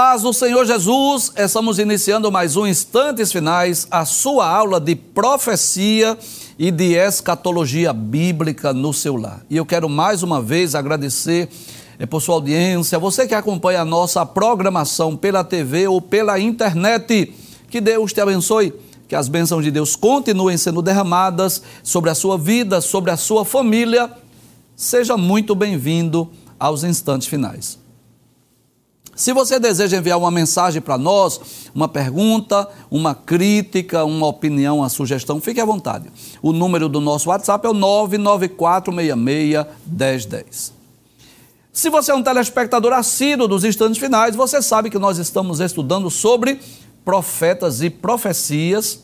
Paz do Senhor Jesus, estamos iniciando mais um Instantes Finais, a sua aula de profecia e de escatologia bíblica no seu lar. E eu quero mais uma vez agradecer eh, por sua audiência, você que acompanha a nossa programação pela TV ou pela internet. Que Deus te abençoe, que as bênçãos de Deus continuem sendo derramadas sobre a sua vida, sobre a sua família. Seja muito bem-vindo aos Instantes Finais. Se você deseja enviar uma mensagem para nós, uma pergunta, uma crítica, uma opinião, uma sugestão, fique à vontade. O número do nosso WhatsApp é o 994661010. Se você é um telespectador assíduo dos instantes finais, você sabe que nós estamos estudando sobre profetas e profecias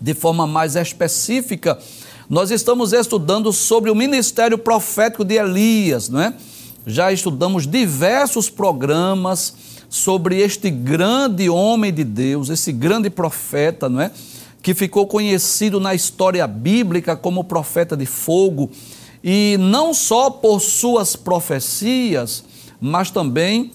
de forma mais específica. Nós estamos estudando sobre o ministério profético de Elias, não é? Já estudamos diversos programas sobre este grande homem de Deus, esse grande profeta, não é? Que ficou conhecido na história bíblica como profeta de fogo, e não só por suas profecias, mas também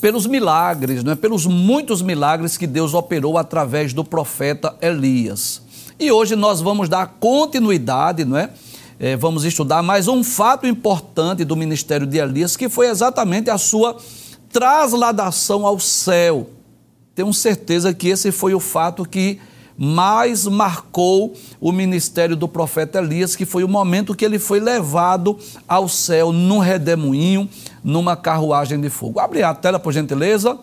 pelos milagres, não é? pelos muitos milagres que Deus operou através do profeta Elias. E hoje nós vamos dar continuidade, não é? É, vamos estudar mais um fato importante do ministério de Elias, que foi exatamente a sua trasladação ao céu. Tenho certeza que esse foi o fato que mais marcou o ministério do profeta Elias, que foi o momento que ele foi levado ao céu num redemoinho, numa carruagem de fogo. Abre a tela, por gentileza.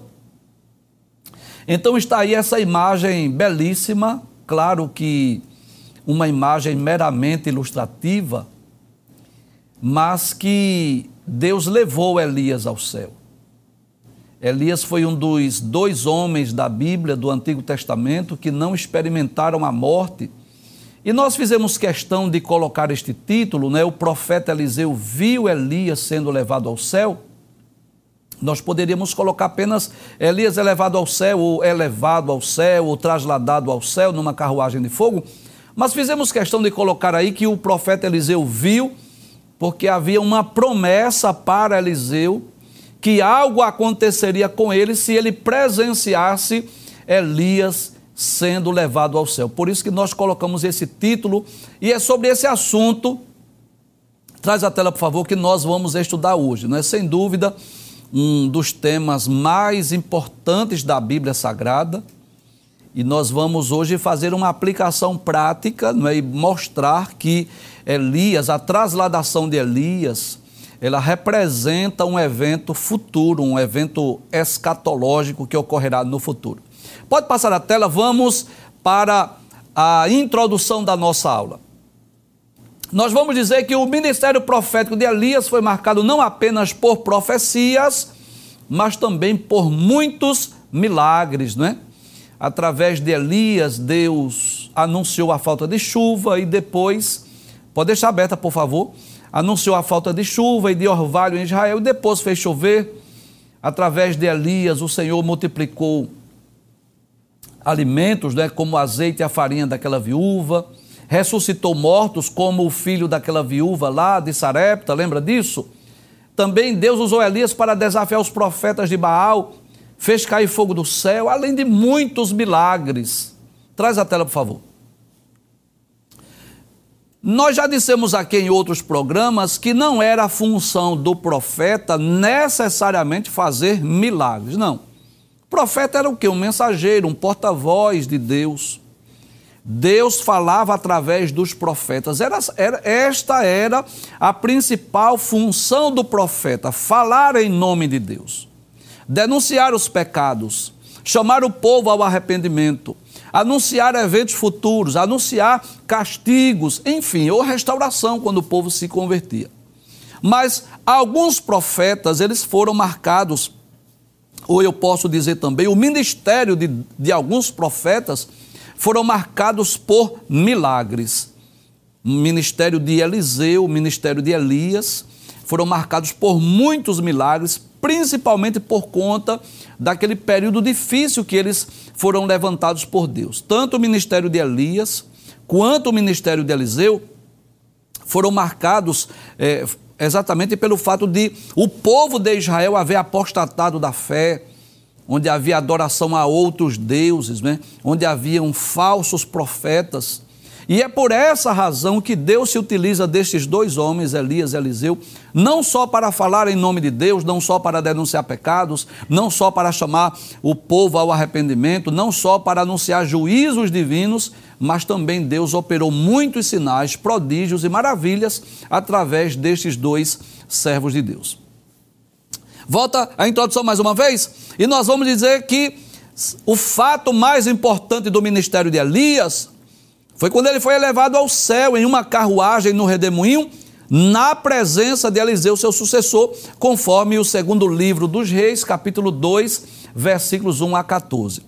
Então está aí essa imagem belíssima, claro que uma imagem meramente ilustrativa, mas que Deus levou Elias ao céu. Elias foi um dos dois homens da Bíblia do Antigo Testamento que não experimentaram a morte. E nós fizemos questão de colocar este título, né? O profeta Eliseu viu Elias sendo levado ao céu. Nós poderíamos colocar apenas Elias elevado ao céu, ou elevado ao céu, ou trasladado ao céu numa carruagem de fogo, mas fizemos questão de colocar aí que o profeta Eliseu viu, porque havia uma promessa para Eliseu que algo aconteceria com ele se ele presenciasse Elias sendo levado ao céu. Por isso que nós colocamos esse título e é sobre esse assunto. Traz a tela, por favor, que nós vamos estudar hoje, não é? Sem dúvida, um dos temas mais importantes da Bíblia Sagrada e nós vamos hoje fazer uma aplicação prática é? e mostrar que Elias, a trasladação de Elias, ela representa um evento futuro, um evento escatológico que ocorrerá no futuro. Pode passar a tela, vamos para a introdução da nossa aula. Nós vamos dizer que o ministério profético de Elias foi marcado não apenas por profecias, mas também por muitos milagres, não é? Através de Elias, Deus anunciou a falta de chuva e depois, pode deixar aberta, por favor, anunciou a falta de chuva e de orvalho em Israel e depois fez chover. Através de Elias, o Senhor multiplicou alimentos, né, como o azeite e a farinha daquela viúva, ressuscitou mortos, como o filho daquela viúva lá de Sarepta, lembra disso? Também Deus usou Elias para desafiar os profetas de Baal fez cair fogo do céu, além de muitos milagres. Traz a tela, por favor. Nós já dissemos aqui em outros programas que não era a função do profeta necessariamente fazer milagres, não. O profeta era o quê? Um mensageiro, um porta-voz de Deus. Deus falava através dos profetas. Era, era, esta era a principal função do profeta, falar em nome de Deus denunciar os pecados, chamar o povo ao arrependimento, anunciar eventos futuros, anunciar castigos, enfim, ou restauração quando o povo se convertia. Mas alguns profetas, eles foram marcados, ou eu posso dizer também, o ministério de, de alguns profetas foram marcados por milagres. Ministério de Eliseu, ministério de Elias, foram marcados por muitos milagres, principalmente por conta daquele período difícil que eles foram levantados por Deus. Tanto o ministério de Elias quanto o ministério de Eliseu foram marcados, é, exatamente pelo fato de o povo de Israel haver apostatado da fé, onde havia adoração a outros deuses, né? onde haviam falsos profetas. E é por essa razão que Deus se utiliza destes dois homens, Elias e Eliseu, não só para falar em nome de Deus, não só para denunciar pecados, não só para chamar o povo ao arrependimento, não só para anunciar juízos divinos, mas também Deus operou muitos sinais, prodígios e maravilhas através destes dois servos de Deus. Volta a introdução mais uma vez, e nós vamos dizer que o fato mais importante do ministério de Elias foi quando ele foi elevado ao céu em uma carruagem no redemoinho, na presença de Eliseu, seu sucessor, conforme o segundo livro dos Reis, capítulo 2, versículos 1 a 14.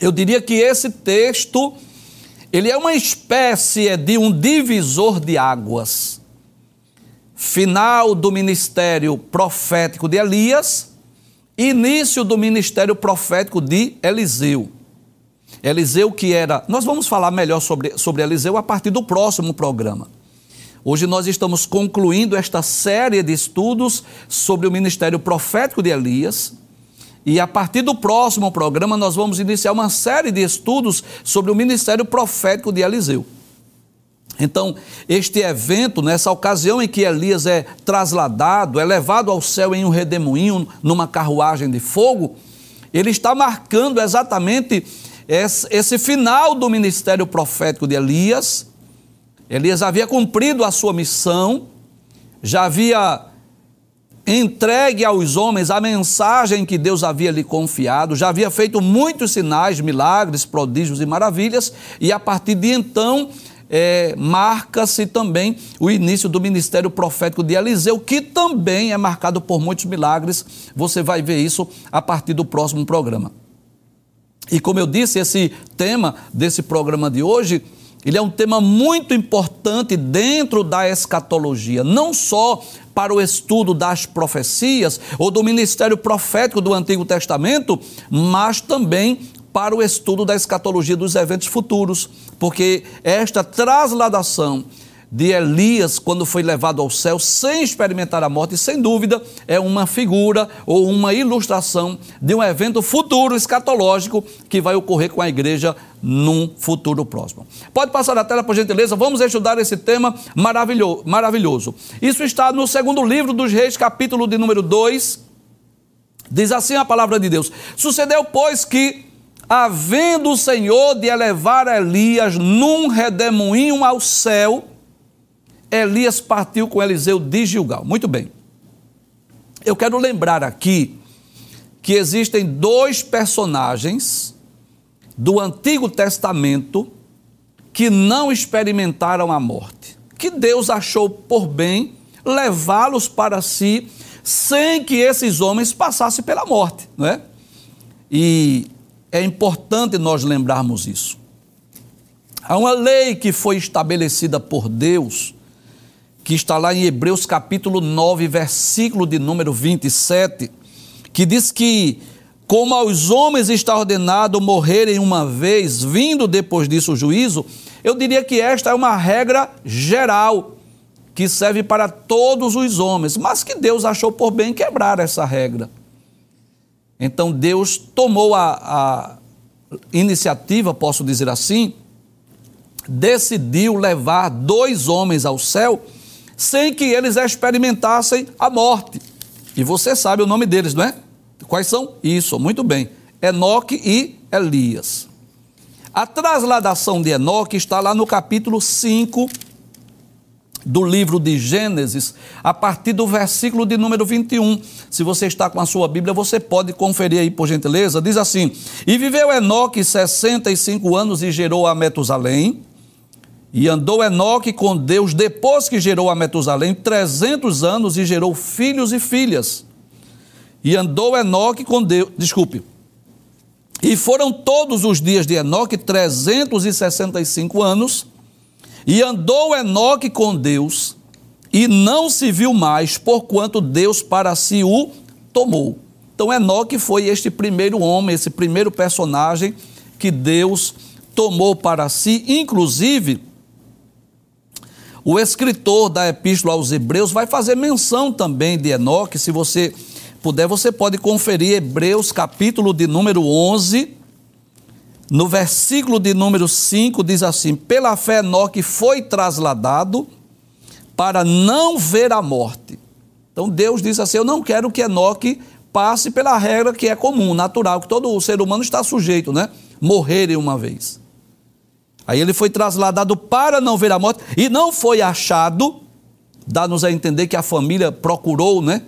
Eu diria que esse texto, ele é uma espécie de um divisor de águas. Final do ministério profético de Elias, início do ministério profético de Eliseu. Eliseu que era. Nós vamos falar melhor sobre, sobre Eliseu a partir do próximo programa. Hoje nós estamos concluindo esta série de estudos sobre o ministério profético de Elias. E a partir do próximo programa nós vamos iniciar uma série de estudos sobre o ministério profético de Eliseu. Então, este evento, nessa ocasião em que Elias é trasladado, é levado ao céu em um redemoinho, numa carruagem de fogo, ele está marcando exatamente esse, final do ministério profético de Elias. Elias havia cumprido a sua missão, já havia entregue aos homens a mensagem que Deus havia lhe confiado, já havia feito muitos sinais, milagres, prodígios e maravilhas, e a partir de então é, marca-se também o início do ministério profético de Eliseu, que também é marcado por muitos milagres. Você vai ver isso a partir do próximo programa. E como eu disse, esse tema desse programa de hoje, ele é um tema muito importante dentro da escatologia, não só para o estudo das profecias ou do ministério profético do Antigo Testamento, mas também para o estudo da escatologia dos eventos futuros, porque esta trasladação de Elias quando foi levado ao céu sem experimentar a morte, sem dúvida, é uma figura ou uma ilustração de um evento futuro escatológico que vai ocorrer com a igreja num futuro próximo. Pode passar a tela, por gentileza, vamos estudar esse tema maravilhoso. Isso está no segundo livro dos Reis, capítulo de número 2. Diz assim a palavra de Deus: Sucedeu, pois, que havendo o Senhor de elevar Elias num redemoinho ao céu, Elias partiu com Eliseu de Gilgal. Muito bem. Eu quero lembrar aqui que existem dois personagens do Antigo Testamento que não experimentaram a morte, que Deus achou por bem levá-los para si sem que esses homens passassem pela morte, não é? E é importante nós lembrarmos isso. Há uma lei que foi estabelecida por Deus que está lá em Hebreus capítulo 9, versículo de número 27, que diz que, como aos homens está ordenado morrerem uma vez, vindo depois disso o juízo, eu diria que esta é uma regra geral que serve para todos os homens, mas que Deus achou por bem quebrar essa regra. Então Deus tomou a, a iniciativa, posso dizer assim, decidiu levar dois homens ao céu sem que eles experimentassem a morte. E você sabe o nome deles, não é? Quais são? Isso, muito bem. Enoque e Elias. A trasladação de Enoque está lá no capítulo 5 do livro de Gênesis, a partir do versículo de número 21. Se você está com a sua Bíblia, você pode conferir aí, por gentileza. Diz assim: E viveu Enoque 65 anos e gerou a Metusalém. E andou Enoque com Deus depois que gerou a Metusalém 300 anos e gerou filhos e filhas. E andou Enoque com Deus, desculpe. E foram todos os dias de Enoque 365 anos. E andou Enoque com Deus e não se viu mais, porquanto Deus para si o tomou. Então Enoque foi este primeiro homem, esse primeiro personagem que Deus tomou para si, inclusive o escritor da Epístola aos Hebreus vai fazer menção também de Enoque. Se você puder, você pode conferir Hebreus, capítulo de número 11. No versículo de número 5 diz assim: Pela fé Enoque foi trasladado para não ver a morte. Então Deus diz assim: Eu não quero que Enoque passe pela regra que é comum, natural, que todo ser humano está sujeito, né? Morrer uma vez. Aí ele foi trasladado para não ver a morte e não foi achado. Dá-nos a entender que a família procurou, né?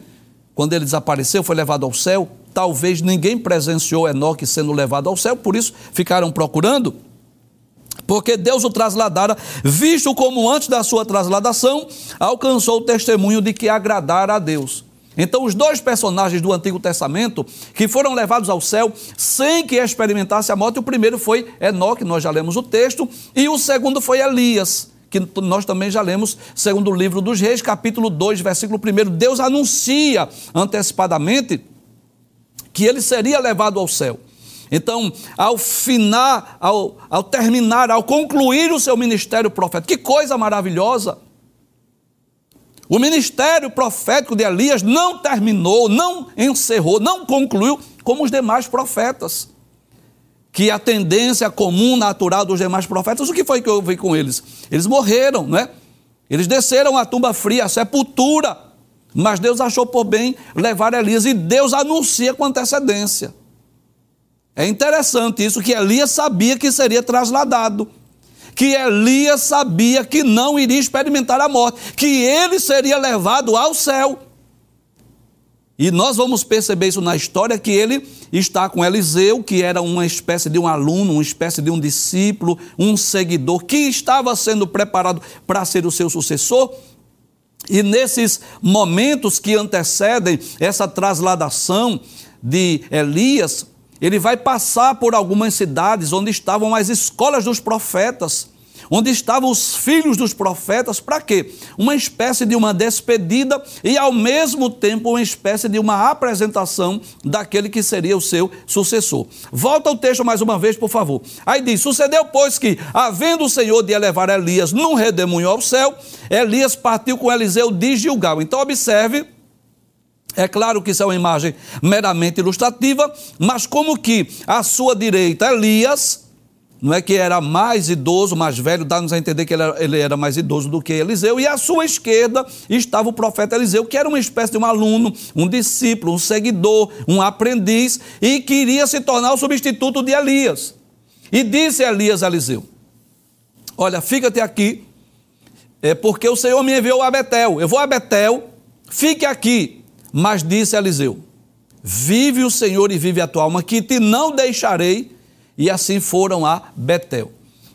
Quando ele desapareceu, foi levado ao céu. Talvez ninguém presenciou Enoque sendo levado ao céu, por isso ficaram procurando. Porque Deus o trasladara, visto como antes da sua trasladação, alcançou o testemunho de que agradara a Deus. Então, os dois personagens do Antigo Testamento que foram levados ao céu sem que experimentasse a morte, o primeiro foi Enoque, nós já lemos o texto, e o segundo foi Elias, que nós também já lemos, segundo o livro dos Reis, capítulo 2, versículo 1. Deus anuncia antecipadamente que ele seria levado ao céu. Então, ao final, ao, ao terminar, ao concluir o seu ministério profético, que coisa maravilhosa! O ministério profético de Elias não terminou, não encerrou, não concluiu como os demais profetas. Que a tendência comum, natural dos demais profetas, o que foi que houve com eles? Eles morreram, não é? Eles desceram a tumba fria, a sepultura. Mas Deus achou por bem levar Elias e Deus anuncia com antecedência. É interessante isso que Elias sabia que seria trasladado que Elias sabia que não iria experimentar a morte, que ele seria levado ao céu. E nós vamos perceber isso na história que ele está com Eliseu, que era uma espécie de um aluno, uma espécie de um discípulo, um seguidor que estava sendo preparado para ser o seu sucessor. E nesses momentos que antecedem essa trasladação de Elias, ele vai passar por algumas cidades onde estavam as escolas dos profetas, onde estavam os filhos dos profetas, para quê? Uma espécie de uma despedida e, ao mesmo tempo, uma espécie de uma apresentação daquele que seria o seu sucessor. Volta ao texto mais uma vez, por favor. Aí diz: Sucedeu, pois, que, havendo o Senhor de elevar Elias num redemoinho ao céu, Elias partiu com Eliseu de Gilgal. Então, observe é claro que isso é uma imagem meramente ilustrativa, mas como que à sua direita Elias, não é que era mais idoso, mais velho, dá-nos a entender que ele era, ele era, mais idoso do que Eliseu, e à sua esquerda estava o profeta Eliseu, que era uma espécie de um aluno, um discípulo, um seguidor, um aprendiz, e queria se tornar o substituto de Elias. E disse Elias a Eliseu: Olha, fica-te aqui, é porque o Senhor me enviou a Betel. Eu vou a Betel, fique aqui, mas disse Eliseu: Vive o Senhor e vive a tua alma, que te não deixarei. E assim foram a Betel.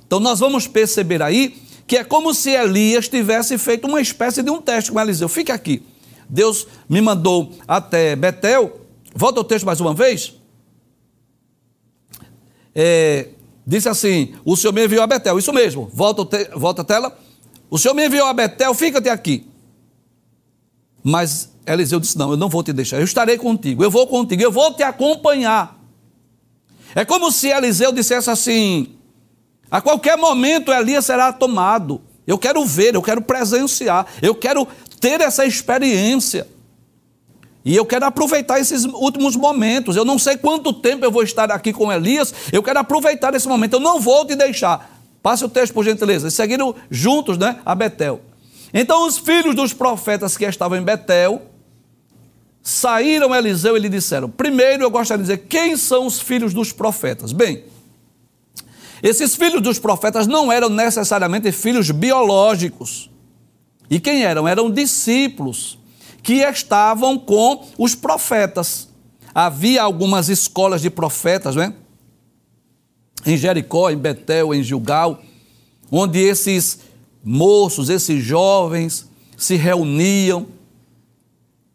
Então nós vamos perceber aí que é como se Elias tivesse feito uma espécie de um teste com Eliseu. Fica aqui. Deus me mandou até Betel. Volta o texto mais uma vez. É, disse assim: O Senhor me enviou a Betel. Isso mesmo. Volta, volta a tela. O Senhor me enviou a Betel, fica-te aqui. Mas Eliseu disse: Não, eu não vou te deixar, eu estarei contigo, eu vou contigo, eu vou te acompanhar. É como se Eliseu dissesse assim: a qualquer momento Elias será tomado. Eu quero ver, eu quero presenciar, eu quero ter essa experiência. E eu quero aproveitar esses últimos momentos. Eu não sei quanto tempo eu vou estar aqui com Elias, eu quero aproveitar esse momento. Eu não vou te deixar. Passe o texto, por gentileza. Seguiram juntos né, a Betel. Então, os filhos dos profetas que estavam em Betel saíram Eliseu e lhe disseram: Primeiro eu gostaria de dizer quem são os filhos dos profetas. Bem, esses filhos dos profetas não eram necessariamente filhos biológicos. E quem eram? Eram discípulos que estavam com os profetas. Havia algumas escolas de profetas, né? Em Jericó, em Betel, em Gilgal, onde esses moços, esses jovens se reuniam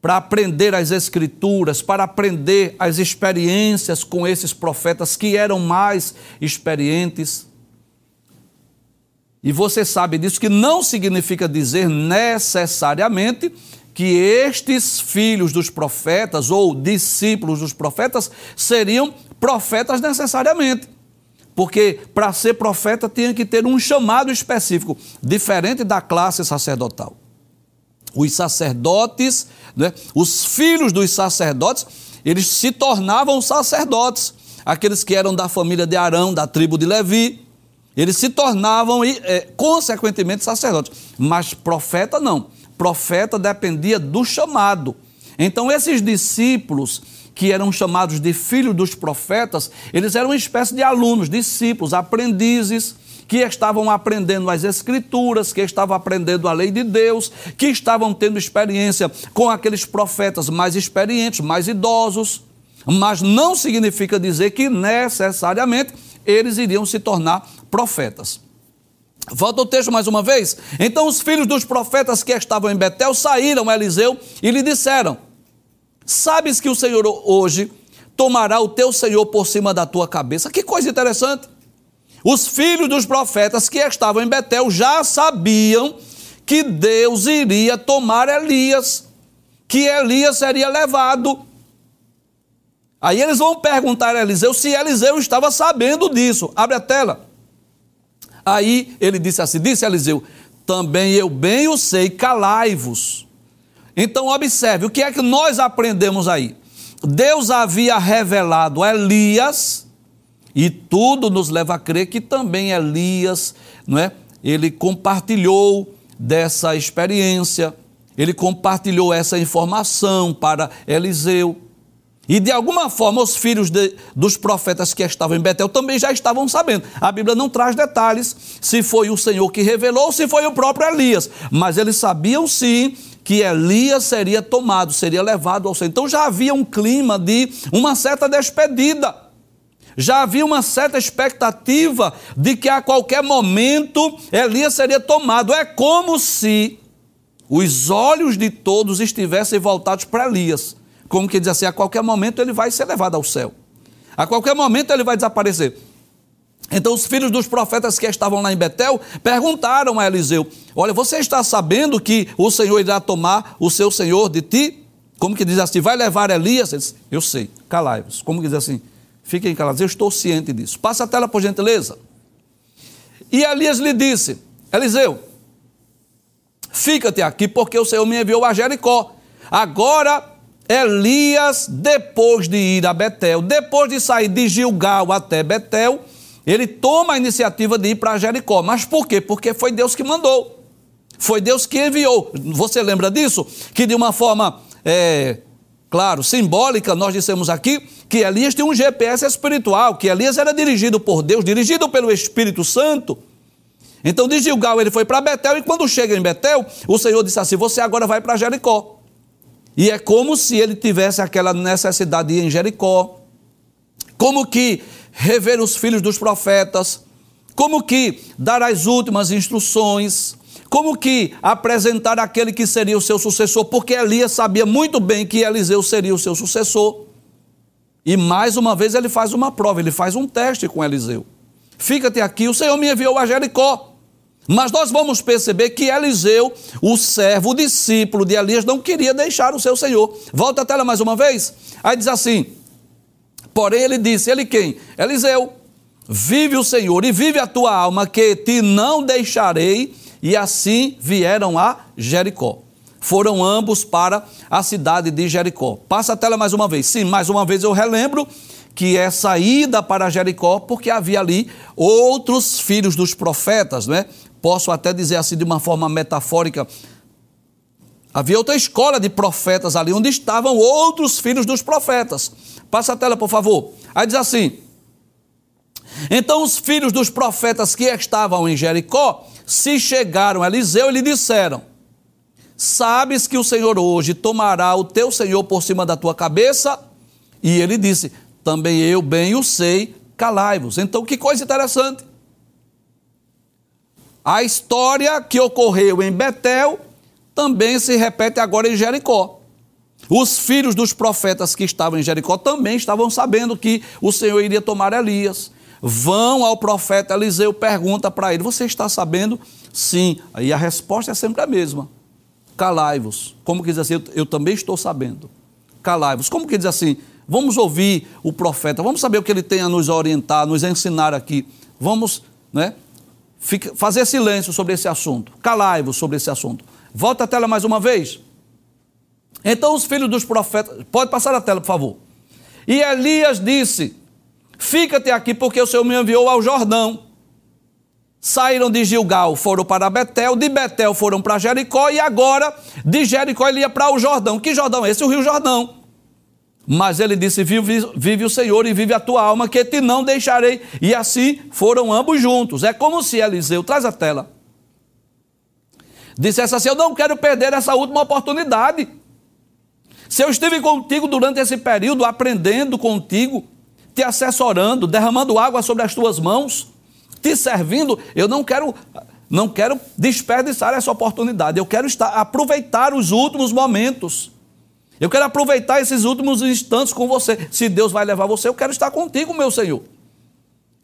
para aprender as Escrituras, para aprender as experiências com esses profetas que eram mais experientes. E você sabe disso, que não significa dizer necessariamente que estes filhos dos profetas ou discípulos dos profetas seriam profetas necessariamente. porque para ser profeta tinha que ter um chamado específico, diferente da classe sacerdotal. Os sacerdotes, né, os filhos dos sacerdotes, eles se tornavam sacerdotes. Aqueles que eram da família de Arão, da tribo de Levi, eles se tornavam, é, consequentemente, sacerdotes. Mas profeta não. Profeta dependia do chamado. Então, esses discípulos, que eram chamados de filhos dos profetas, eles eram uma espécie de alunos, discípulos, aprendizes, que estavam aprendendo as Escrituras, que estavam aprendendo a lei de Deus, que estavam tendo experiência com aqueles profetas mais experientes, mais idosos. Mas não significa dizer que necessariamente eles iriam se tornar profetas. Volta o texto mais uma vez. Então os filhos dos profetas que estavam em Betel saíram a Eliseu e lhe disseram: Sabes que o Senhor hoje tomará o teu Senhor por cima da tua cabeça? Que coisa interessante. Os filhos dos profetas que estavam em Betel já sabiam que Deus iria tomar Elias, que Elias seria levado. Aí eles vão perguntar a Eliseu se Eliseu estava sabendo disso. Abre a tela. Aí ele disse assim: Disse Eliseu, também eu bem o sei, calai-vos. Então observe, o que é que nós aprendemos aí? Deus havia revelado a Elias e tudo nos leva a crer que também Elias, não é? Ele compartilhou dessa experiência, ele compartilhou essa informação para Eliseu. E de alguma forma os filhos de, dos profetas que estavam em Betel também já estavam sabendo. A Bíblia não traz detalhes se foi o Senhor que revelou ou se foi o próprio Elias, mas eles sabiam sim que Elias seria tomado, seria levado ao Senhor. Então já havia um clima de uma certa despedida. Já havia uma certa expectativa de que a qualquer momento Elias seria tomado. É como se os olhos de todos estivessem voltados para Elias. Como que diz assim, a qualquer momento ele vai ser levado ao céu. A qualquer momento ele vai desaparecer. Então os filhos dos profetas que estavam lá em Betel perguntaram a Eliseu: Olha, você está sabendo que o Senhor irá tomar o seu Senhor de ti? Como que diz assim? Vai levar Elias? Ele disse, Eu sei, calai-vos. Como que diz assim? Fiquem calados, eu estou ciente disso. Passa a tela, por gentileza. E Elias lhe disse: Eliseu, fica-te aqui, porque o Senhor me enviou a Jericó. Agora, Elias, depois de ir a Betel, depois de sair de Gilgal até Betel, ele toma a iniciativa de ir para Jericó. Mas por quê? Porque foi Deus que mandou. Foi Deus que enviou. Você lembra disso? Que de uma forma, é, claro, simbólica, nós dissemos aqui que Elias tinha um GPS espiritual, que Elias era dirigido por Deus, dirigido pelo Espírito Santo. Então de Gilgal ele foi para Betel e quando chega em Betel, o Senhor disse assim: Você agora vai para Jericó. E é como se ele tivesse aquela necessidade de ir em Jericó. Como que rever os filhos dos profetas, como que dar as últimas instruções, como que apresentar aquele que seria o seu sucessor, porque Elias sabia muito bem que Eliseu seria o seu sucessor. E mais uma vez ele faz uma prova, ele faz um teste com Eliseu. Fica-te aqui, o Senhor me enviou a Jericó. Mas nós vamos perceber que Eliseu, o servo, o discípulo de Elias, não queria deixar o seu Senhor. Volta a tela mais uma vez. Aí diz assim: Porém, ele disse: Ele quem? Eliseu. Vive o Senhor e vive a tua alma, que te não deixarei. E assim vieram a Jericó. Foram ambos para a cidade de Jericó. Passa a tela mais uma vez. Sim, mais uma vez eu relembro que é saída para Jericó, porque havia ali outros filhos dos profetas, né? Posso até dizer assim de uma forma metafórica. Havia outra escola de profetas ali, onde estavam outros filhos dos profetas. Passa a tela, por favor. Aí diz assim: Então os filhos dos profetas que estavam em Jericó se chegaram a Eliseu e lhe disseram: Sabes que o Senhor hoje tomará o teu Senhor por cima da tua cabeça? E ele disse: Também eu bem o sei, calai-vos. Então, que coisa interessante. A história que ocorreu em Betel também se repete agora em Jericó. Os filhos dos profetas que estavam em Jericó também estavam sabendo que o Senhor iria tomar Elias. Vão ao profeta Eliseu, pergunta para ele: Você está sabendo? Sim. Aí a resposta é sempre a mesma: Calai-vos. Como que diz assim? Eu, eu também estou sabendo. Calai-vos. Como que diz assim? Vamos ouvir o profeta, vamos saber o que ele tem a nos orientar, nos ensinar aqui. Vamos né, fica, fazer silêncio sobre esse assunto, calai-vos sobre esse assunto. Volta a tela mais uma vez. Então os filhos dos profetas, pode passar a tela, por favor. E Elias disse: Fica-te aqui, porque o Senhor me enviou ao Jordão. Saíram de Gilgal, foram para Betel, de Betel foram para Jericó, e agora de Jericó ele ia para o Jordão. Que Jordão? Esse é o Rio Jordão. Mas ele disse: vive, vive, o Senhor e vive a tua alma, que te não deixarei. E assim foram ambos juntos. É como se Eliseu, traz a tela, dissesse assim: Eu não quero perder essa última oportunidade. Se eu estive contigo durante esse período, aprendendo contigo, te assessorando, derramando água sobre as tuas mãos, te servindo, eu não quero não quero desperdiçar essa oportunidade. Eu quero estar aproveitar os últimos momentos. Eu quero aproveitar esses últimos instantes com você. Se Deus vai levar você, eu quero estar contigo, meu Senhor.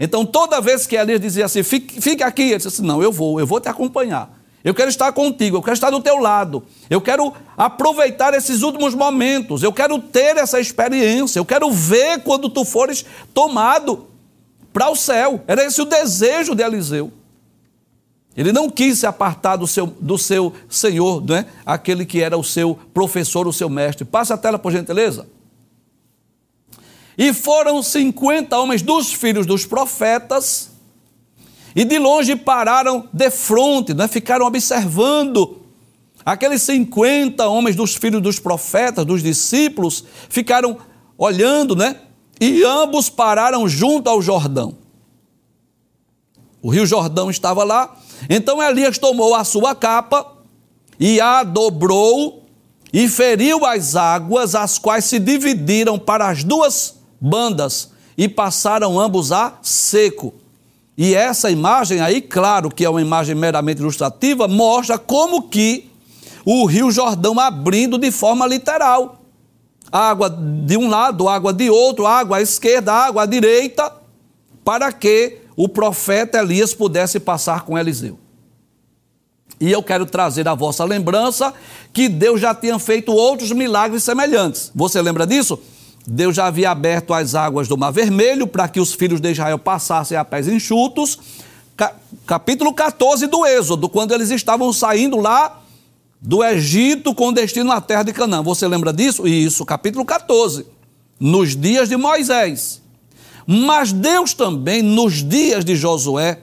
Então, toda vez que Elias dizia assim, fique, fique aqui, ele disse assim, não, eu vou, eu vou te acompanhar. Eu quero estar contigo, eu quero estar do teu lado. Eu quero aproveitar esses últimos momentos. Eu quero ter essa experiência. Eu quero ver quando tu fores tomado para o céu. Era esse o desejo de Eliseu. Ele não quis se apartar do seu, do seu Senhor, não é? aquele que era o seu professor, o seu mestre. Passa a tela, por gentileza. E foram 50 homens dos filhos dos profetas e de longe pararam de frente, né? ficaram observando. Aqueles 50 homens dos filhos dos profetas, dos discípulos, ficaram olhando, né? E ambos pararam junto ao Jordão. O rio Jordão estava lá. Então Elias tomou a sua capa e a dobrou e feriu as águas, as quais se dividiram para as duas bandas e passaram ambos a seco. E essa imagem aí, claro que é uma imagem meramente ilustrativa, mostra como que o Rio Jordão abrindo de forma literal. Água de um lado, água de outro, água à esquerda, água à direita, para que o profeta Elias pudesse passar com Eliseu. E eu quero trazer à vossa lembrança que Deus já tinha feito outros milagres semelhantes. Você lembra disso? Deus já havia aberto as águas do Mar Vermelho para que os filhos de Israel passassem a pés enxutos. Capítulo 14 do Êxodo, quando eles estavam saindo lá do Egito com destino à terra de Canaã. Você lembra disso? Isso, capítulo 14. Nos dias de Moisés. Mas Deus também, nos dias de Josué,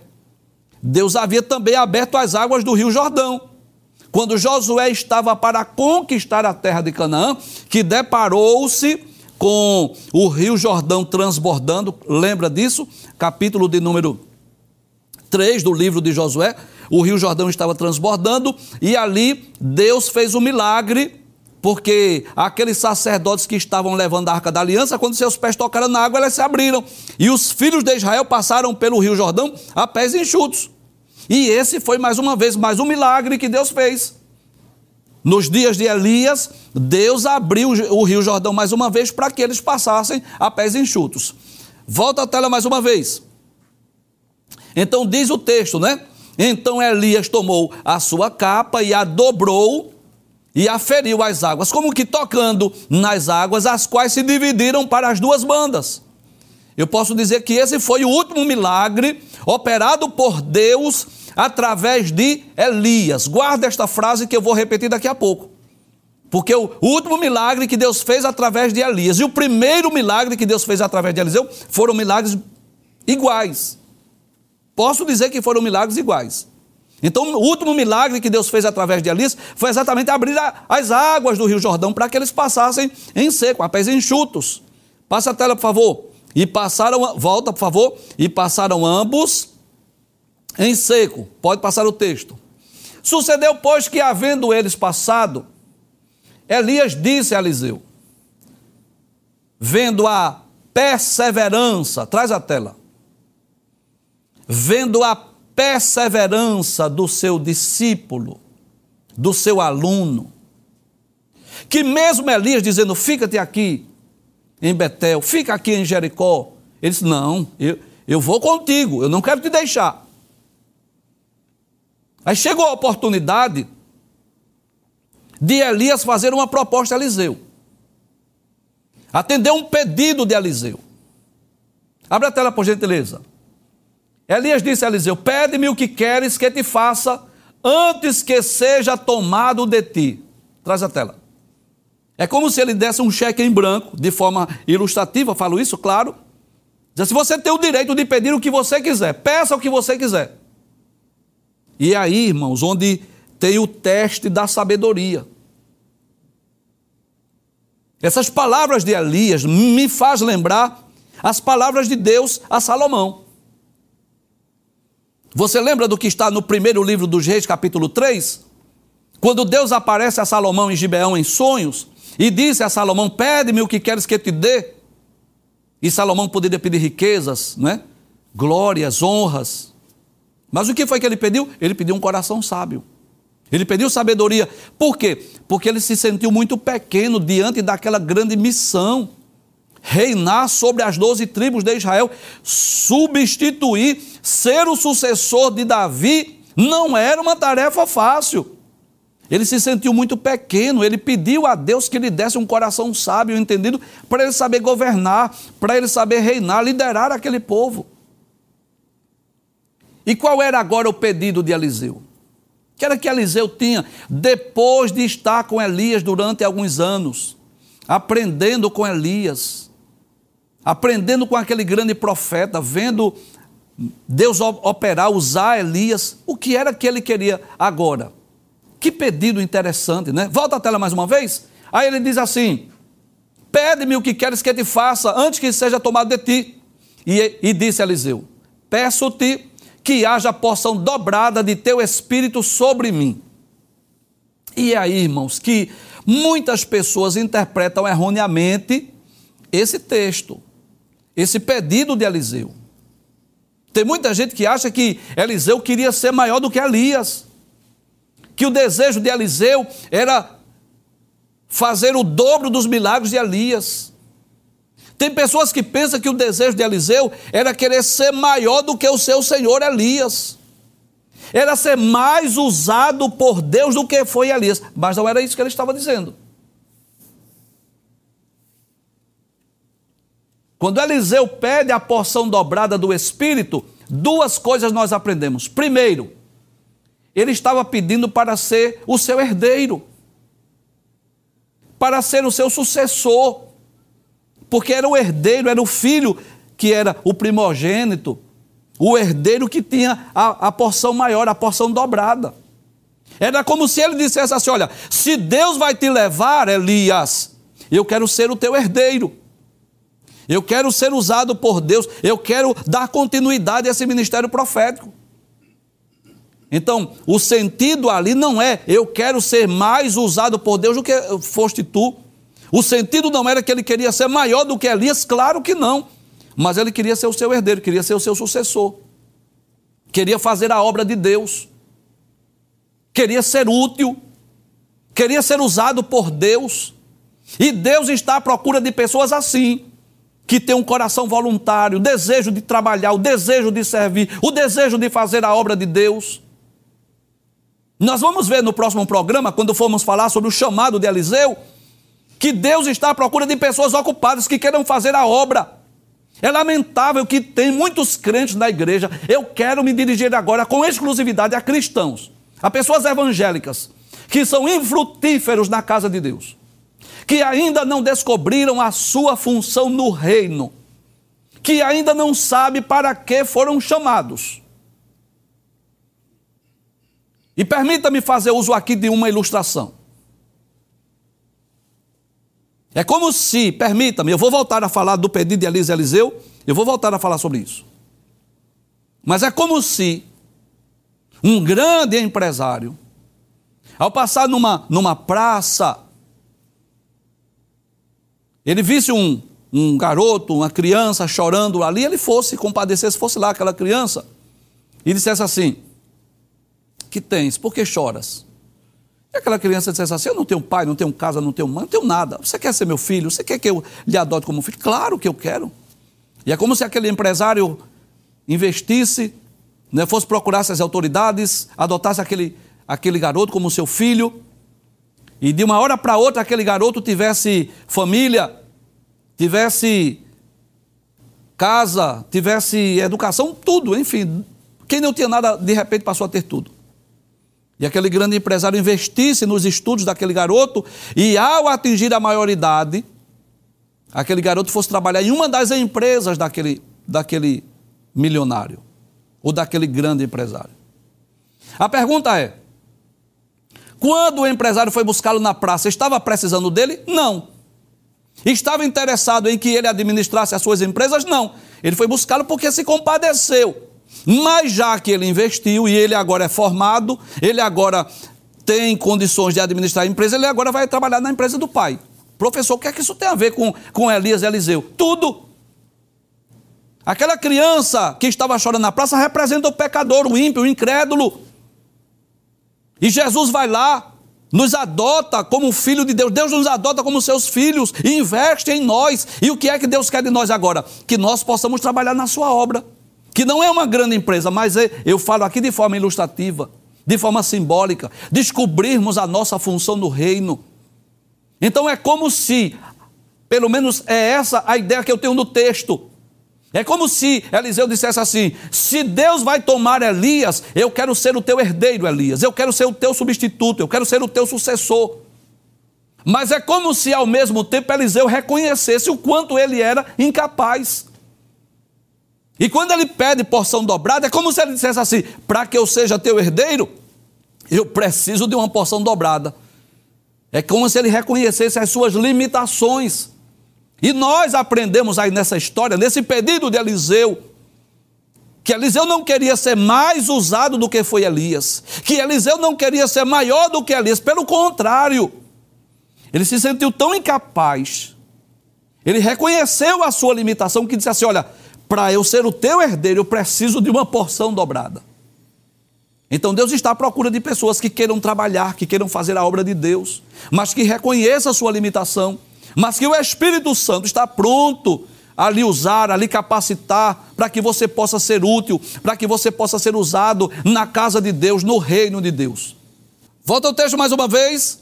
Deus havia também aberto as águas do Rio Jordão. Quando Josué estava para conquistar a terra de Canaã, que deparou-se com o Rio Jordão transbordando, lembra disso? Capítulo de número 3 do livro de Josué. O Rio Jordão estava transbordando e ali Deus fez um milagre, porque aqueles sacerdotes que estavam levando a arca da aliança, quando seus pés tocaram na água, elas se abriram. E os filhos de Israel passaram pelo Rio Jordão a pés enxutos. E esse foi mais uma vez mais um milagre que Deus fez. Nos dias de Elias, Deus abriu o Rio Jordão mais uma vez para que eles passassem a pés enxutos. Volta a tela mais uma vez. Então diz o texto, né? Então Elias tomou a sua capa e a dobrou e aferiu as águas, como que tocando nas águas, as quais se dividiram para as duas bandas. Eu posso dizer que esse foi o último milagre operado por Deus através de Elias. Guarda esta frase que eu vou repetir daqui a pouco. Porque o último milagre que Deus fez através de Elias e o primeiro milagre que Deus fez através de Eliseu foram milagres iguais. Posso dizer que foram milagres iguais. Então, o último milagre que Deus fez através de Elias foi exatamente abrir as águas do Rio Jordão para que eles passassem em seco, a pés enxutos. Passa a tela, por favor. E passaram, volta, por favor. E passaram ambos em seco. Pode passar o texto. Sucedeu, pois, que havendo eles passado, Elias disse a Eliseu, vendo a perseverança, traz a tela, vendo a perseverança do seu discípulo, do seu aluno, que mesmo Elias dizendo, fica-te aqui em Betel, fica aqui em Jericó, ele disse, não, eu, eu vou contigo, eu não quero te deixar. Aí chegou a oportunidade de Elias fazer uma proposta a Eliseu. atendeu um pedido de Eliseu. Abre a tela, por gentileza. Elias disse a Eliseu: Pede-me o que queres que te faça antes que seja tomado de ti. Traz a tela. É como se ele desse um cheque em branco, de forma ilustrativa, falo isso, claro. Diz assim: você tem o direito de pedir o que você quiser, peça o que você quiser. E é aí, irmãos, onde tem o teste da sabedoria. Essas palavras de Elias me faz lembrar as palavras de Deus a Salomão. Você lembra do que está no primeiro livro dos Reis, capítulo 3? Quando Deus aparece a Salomão em Gibeão em sonhos e disse a Salomão: Pede-me o que queres que te dê. E Salomão poderia pedir riquezas, né? glórias, honras. Mas o que foi que ele pediu? Ele pediu um coração sábio. Ele pediu sabedoria. Por quê? Porque ele se sentiu muito pequeno diante daquela grande missão. Reinar sobre as doze tribos de Israel, substituir, ser o sucessor de Davi, não era uma tarefa fácil. Ele se sentiu muito pequeno, ele pediu a Deus que lhe desse um coração sábio, entendido, para ele saber governar, para ele saber reinar, liderar aquele povo. E qual era agora o pedido de Eliseu? Que era que Eliseu tinha depois de estar com Elias durante alguns anos, aprendendo com Elias, aprendendo com aquele grande profeta, vendo Deus operar, usar Elias, o que era que ele queria agora? Que pedido interessante, né? Volta a tela mais uma vez. Aí ele diz assim: Pede-me o que queres que te faça antes que seja tomado de ti. E, e disse Eliseu: Peço-te que haja porção dobrada de teu espírito sobre mim. E é aí, irmãos, que muitas pessoas interpretam erroneamente esse texto, esse pedido de Eliseu. Tem muita gente que acha que Eliseu queria ser maior do que Elias, que o desejo de Eliseu era fazer o dobro dos milagres de Elias. Tem pessoas que pensam que o desejo de Eliseu era querer ser maior do que o seu senhor Elias. Era ser mais usado por Deus do que foi Elias. Mas não era isso que ele estava dizendo. Quando Eliseu pede a porção dobrada do Espírito, duas coisas nós aprendemos. Primeiro, ele estava pedindo para ser o seu herdeiro, para ser o seu sucessor porque era o herdeiro, era o filho que era o primogênito, o herdeiro que tinha a, a porção maior, a porção dobrada. Era como se ele dissesse assim: Olha, se Deus vai te levar, Elias, eu quero ser o teu herdeiro. Eu quero ser usado por Deus, eu quero dar continuidade a esse ministério profético. Então, o sentido ali não é eu quero ser mais usado por Deus do que foste tu. O sentido não era que ele queria ser maior do que Elias, claro que não. Mas ele queria ser o seu herdeiro, queria ser o seu sucessor. Queria fazer a obra de Deus. Queria ser útil. Queria ser usado por Deus. E Deus está à procura de pessoas assim, que têm um coração voluntário, o desejo de trabalhar, o desejo de servir, o desejo de fazer a obra de Deus. Nós vamos ver no próximo programa, quando formos falar sobre o chamado de Eliseu, que Deus está à procura de pessoas ocupadas que queiram fazer a obra. É lamentável que tem muitos crentes na igreja. Eu quero me dirigir agora com exclusividade a cristãos, a pessoas evangélicas, que são infrutíferos na casa de Deus, que ainda não descobriram a sua função no reino, que ainda não sabe para que foram chamados. E permita-me fazer uso aqui de uma ilustração. É como se, permita-me, eu vou voltar a falar do pedido de Elisa Eliseu, eu vou voltar a falar sobre isso. Mas é como se um grande empresário, ao passar numa, numa praça, ele visse um, um garoto, uma criança chorando ali, ele fosse compadecesse, fosse lá aquela criança, e dissesse assim: Que tens? Por que choras? E aquela criança dissesse assim: Eu não tenho pai, não tenho casa, não tenho mãe, não tenho nada. Você quer ser meu filho? Você quer que eu lhe adote como filho? Claro que eu quero. E é como se aquele empresário investisse, né, fosse procurar as autoridades, adotasse aquele, aquele garoto como seu filho, e de uma hora para outra aquele garoto tivesse família, tivesse casa, tivesse educação, tudo, enfim. Quem não tinha nada, de repente passou a ter tudo. E aquele grande empresário investisse nos estudos daquele garoto e, ao atingir a maioridade, aquele garoto fosse trabalhar em uma das empresas daquele, daquele milionário ou daquele grande empresário. A pergunta é: quando o empresário foi buscá-lo na praça, estava precisando dele? Não. Estava interessado em que ele administrasse as suas empresas? Não. Ele foi buscá-lo porque se compadeceu. Mas já que ele investiu e ele agora é formado, ele agora tem condições de administrar a empresa, ele agora vai trabalhar na empresa do pai. Professor, o que é que isso tem a ver com, com Elias e Eliseu? Tudo. Aquela criança que estava chorando na praça representa o pecador, o ímpio, o incrédulo. E Jesus vai lá, nos adota como filho de Deus. Deus nos adota como seus filhos e investe em nós. E o que é que Deus quer de nós agora? Que nós possamos trabalhar na sua obra que não é uma grande empresa, mas é, eu falo aqui de forma ilustrativa, de forma simbólica, descobrirmos a nossa função no reino. Então é como se, pelo menos é essa a ideia que eu tenho no texto. É como se Eliseu dissesse assim: se Deus vai tomar Elias, eu quero ser o teu herdeiro, Elias, eu quero ser o teu substituto, eu quero ser o teu sucessor. Mas é como se ao mesmo tempo Eliseu reconhecesse o quanto ele era incapaz. E quando ele pede porção dobrada, é como se ele dissesse assim: para que eu seja teu herdeiro, eu preciso de uma porção dobrada. É como se ele reconhecesse as suas limitações. E nós aprendemos aí nessa história, nesse pedido de Eliseu, que Eliseu não queria ser mais usado do que foi Elias, que Eliseu não queria ser maior do que Elias, pelo contrário, ele se sentiu tão incapaz, ele reconheceu a sua limitação que disse assim: Olha, para eu ser o teu herdeiro, eu preciso de uma porção dobrada. Então Deus está à procura de pessoas que queiram trabalhar, que queiram fazer a obra de Deus, mas que reconheçam a sua limitação, mas que o Espírito Santo está pronto a lhe usar, a lhe capacitar, para que você possa ser útil, para que você possa ser usado na casa de Deus, no reino de Deus. Volta ao texto mais uma vez.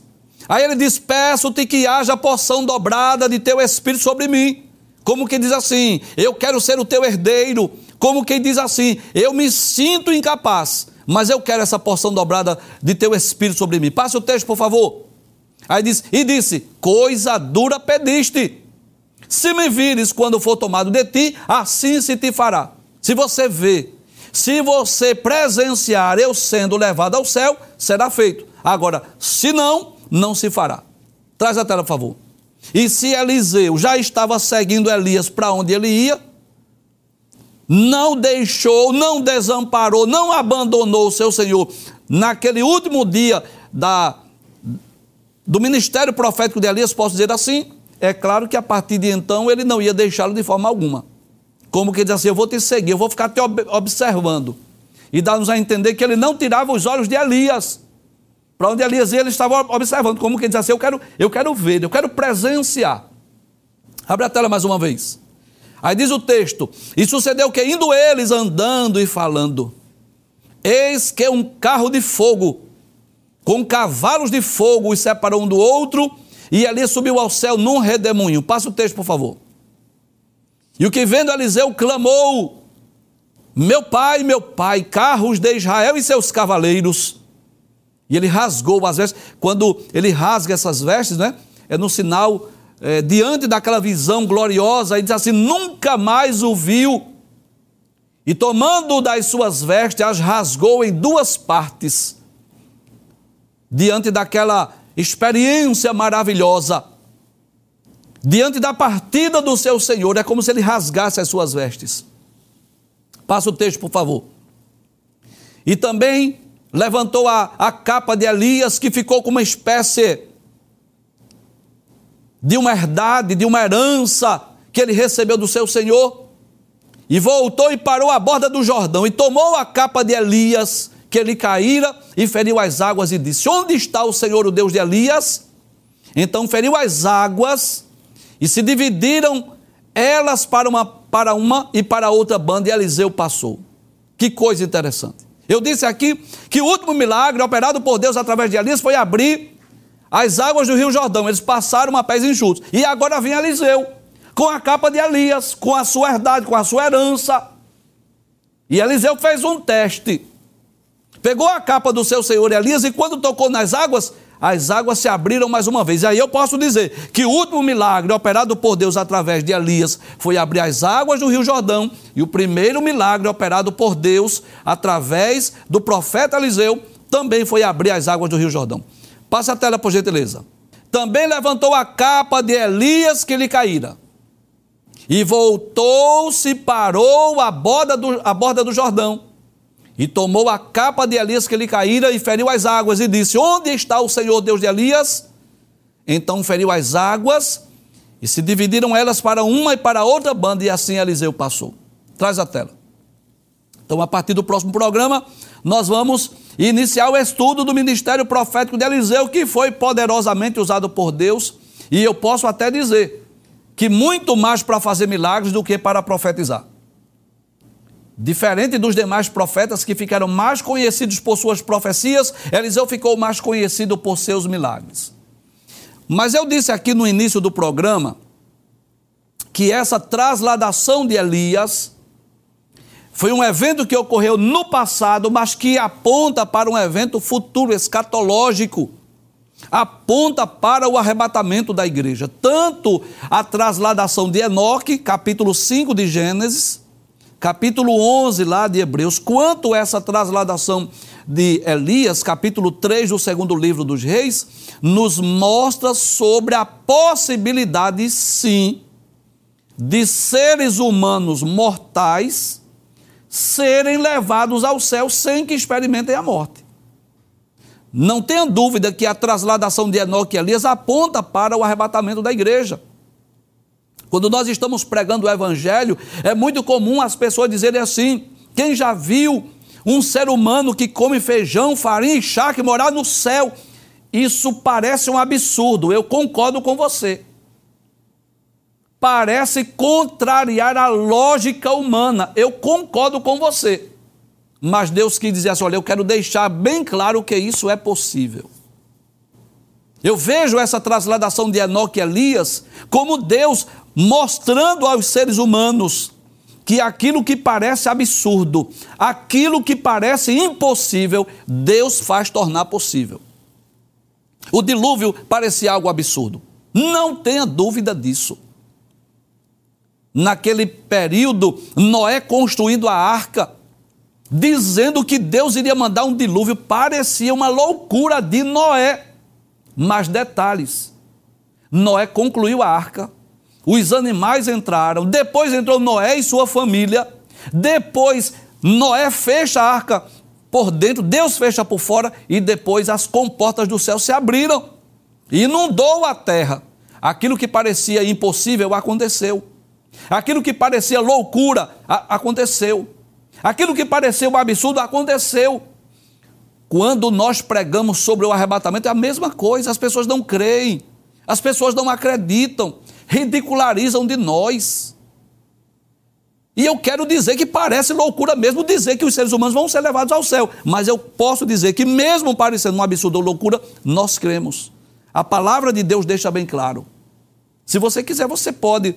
Aí ele diz: Peço-te que haja porção dobrada de teu espírito sobre mim. Como quem diz assim, eu quero ser o teu herdeiro. Como quem diz assim, eu me sinto incapaz, mas eu quero essa porção dobrada de teu espírito sobre mim. Passe o texto, por favor. Aí diz, e disse: Coisa dura pediste. Se me vires quando for tomado de ti, assim se te fará. Se você vê, se você presenciar eu sendo levado ao céu, será feito. Agora, se não, não se fará. Traz a tela, por favor. E se Eliseu já estava seguindo Elias para onde ele ia, não deixou, não desamparou, não abandonou o seu Senhor naquele último dia da, do ministério profético de Elias, posso dizer assim, é claro que a partir de então ele não ia deixá-lo de forma alguma. Como que diz assim, eu vou te seguir, eu vou ficar te observando. E dá-nos a entender que ele não tirava os olhos de Elias. Para onde Elias ia, ele estava observando, como quem diz assim, eu quero, eu quero ver, eu quero presenciar. Abre a tela mais uma vez. Aí diz o texto: E sucedeu que, indo eles andando e falando, eis que um carro de fogo, com cavalos de fogo, os separou um do outro, e ali subiu ao céu num redemoinho. Passa o texto, por favor. E o que vendo Eliseu clamou: Meu pai, meu pai, carros de Israel e seus cavaleiros. E ele rasgou as vestes. Quando ele rasga essas vestes, né? É no sinal, é, diante daquela visão gloriosa, e diz assim: nunca mais o viu. E tomando das suas vestes, as rasgou em duas partes. Diante daquela experiência maravilhosa, diante da partida do seu Senhor, é como se ele rasgasse as suas vestes. Passa o texto, por favor. E também levantou a, a capa de Elias, que ficou como uma espécie de uma herdade, de uma herança que ele recebeu do seu Senhor, e voltou e parou à borda do Jordão, e tomou a capa de Elias, que ele caíra, e feriu as águas, e disse: Onde está o Senhor, o Deus de Elias? Então feriu as águas, e se dividiram elas para uma, para uma e para outra banda, e Eliseu passou. Que coisa interessante. Eu disse aqui que o último milagre operado por Deus através de Elias foi abrir as águas do Rio Jordão. Eles passaram a pés enxutos. E agora vem Eliseu. com a capa de Elias, com a sua herdade, com a sua herança. E Eliseu fez um teste. Pegou a capa do seu senhor Elias e quando tocou nas águas, as águas se abriram mais uma vez. E aí eu posso dizer que o último milagre operado por Deus através de Elias foi abrir as águas do Rio Jordão. E o primeiro milagre operado por Deus através do profeta Eliseu também foi abrir as águas do Rio Jordão. Passa a tela, por gentileza. Também levantou a capa de Elias que lhe caíra. E voltou-se, parou à borda, do, à borda do Jordão e tomou a capa de Elias que lhe caíra e feriu as águas e disse: Onde está o Senhor Deus de Elias? Então feriu as águas e se dividiram elas para uma e para outra banda, e assim Eliseu passou. Traz a tela. Então, a partir do próximo programa, nós vamos iniciar o estudo do ministério profético de Eliseu, que foi poderosamente usado por Deus, e eu posso até dizer que muito mais para fazer milagres do que para profetizar. Diferente dos demais profetas que ficaram mais conhecidos por suas profecias, Eliseu ficou mais conhecido por seus milagres. Mas eu disse aqui no início do programa que essa trasladação de Elias foi um evento que ocorreu no passado, mas que aponta para um evento futuro, escatológico. Aponta para o arrebatamento da igreja. Tanto a trasladação de Enoque, capítulo 5 de Gênesis, capítulo 11 lá de Hebreus, quanto essa trasladação de Elias, capítulo 3 do segundo livro dos reis, nos mostra sobre a possibilidade, sim, de seres humanos mortais serem levados ao céu sem que experimentem a morte. Não tenha dúvida que a trasladação de Enoque e Elias aponta para o arrebatamento da igreja. Quando nós estamos pregando o Evangelho, é muito comum as pessoas dizerem assim: quem já viu um ser humano que come feijão, farinha e que morar no céu? Isso parece um absurdo, eu concordo com você. Parece contrariar a lógica humana, eu concordo com você. Mas Deus quis dizer assim: olha, eu quero deixar bem claro que isso é possível. Eu vejo essa trasladação de Enoque e Elias como Deus mostrando aos seres humanos que aquilo que parece absurdo, aquilo que parece impossível, Deus faz tornar possível. O dilúvio parecia algo absurdo. Não tenha dúvida disso. Naquele período, Noé construindo a arca, dizendo que Deus iria mandar um dilúvio, parecia uma loucura de Noé. Mas detalhes: Noé concluiu a arca, os animais entraram, depois entrou Noé e sua família, depois Noé fecha a arca por dentro, Deus fecha por fora e depois as comportas do céu se abriram e inundou a terra. Aquilo que parecia impossível aconteceu. Aquilo que parecia loucura aconteceu. Aquilo que parecia um absurdo aconteceu. Quando nós pregamos sobre o arrebatamento, é a mesma coisa, as pessoas não creem, as pessoas não acreditam, ridicularizam de nós. E eu quero dizer que parece loucura mesmo dizer que os seres humanos vão ser levados ao céu. Mas eu posso dizer que, mesmo parecendo um absurdo ou loucura, nós cremos. A palavra de Deus deixa bem claro. Se você quiser, você pode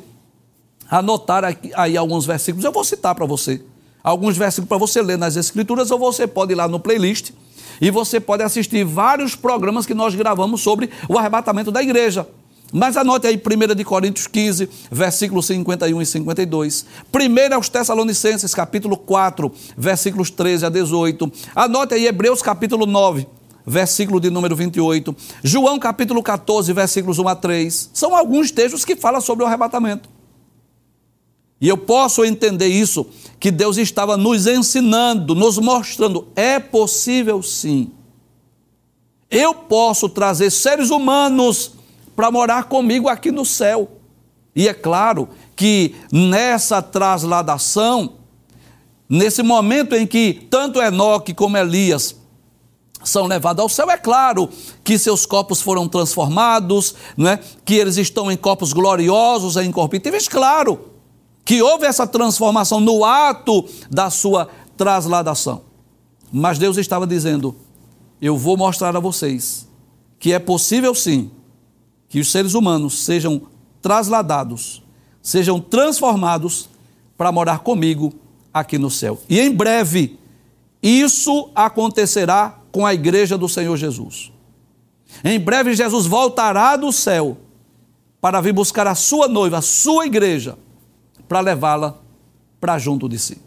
anotar aqui, aí alguns versículos. Eu vou citar para você. Alguns versículos para você ler nas Escrituras, ou você pode ir lá no playlist e você pode assistir vários programas que nós gravamos sobre o arrebatamento da igreja. Mas anote aí 1 de Coríntios 15, versículos 51 e 52. 1 aos Tessalonicenses, capítulo 4, versículos 13 a 18. Anote aí Hebreus capítulo 9, versículo de número 28. João capítulo 14, versículos 1 a 3. São alguns textos que falam sobre o arrebatamento. E eu posso entender isso, que Deus estava nos ensinando, nos mostrando, é possível sim. Eu posso trazer seres humanos para morar comigo aqui no céu. E é claro que nessa trasladação, nesse momento em que tanto Enoque como Elias são levados ao céu, é claro que seus corpos foram transformados, é? que eles estão em corpos gloriosos, em incorruptíveis, claro que houve essa transformação no ato da sua trasladação. Mas Deus estava dizendo: Eu vou mostrar a vocês que é possível sim que os seres humanos sejam trasladados sejam transformados para morar comigo aqui no céu. E em breve, isso acontecerá com a igreja do Senhor Jesus. Em breve, Jesus voltará do céu para vir buscar a sua noiva, a sua igreja, para levá-la para junto de si.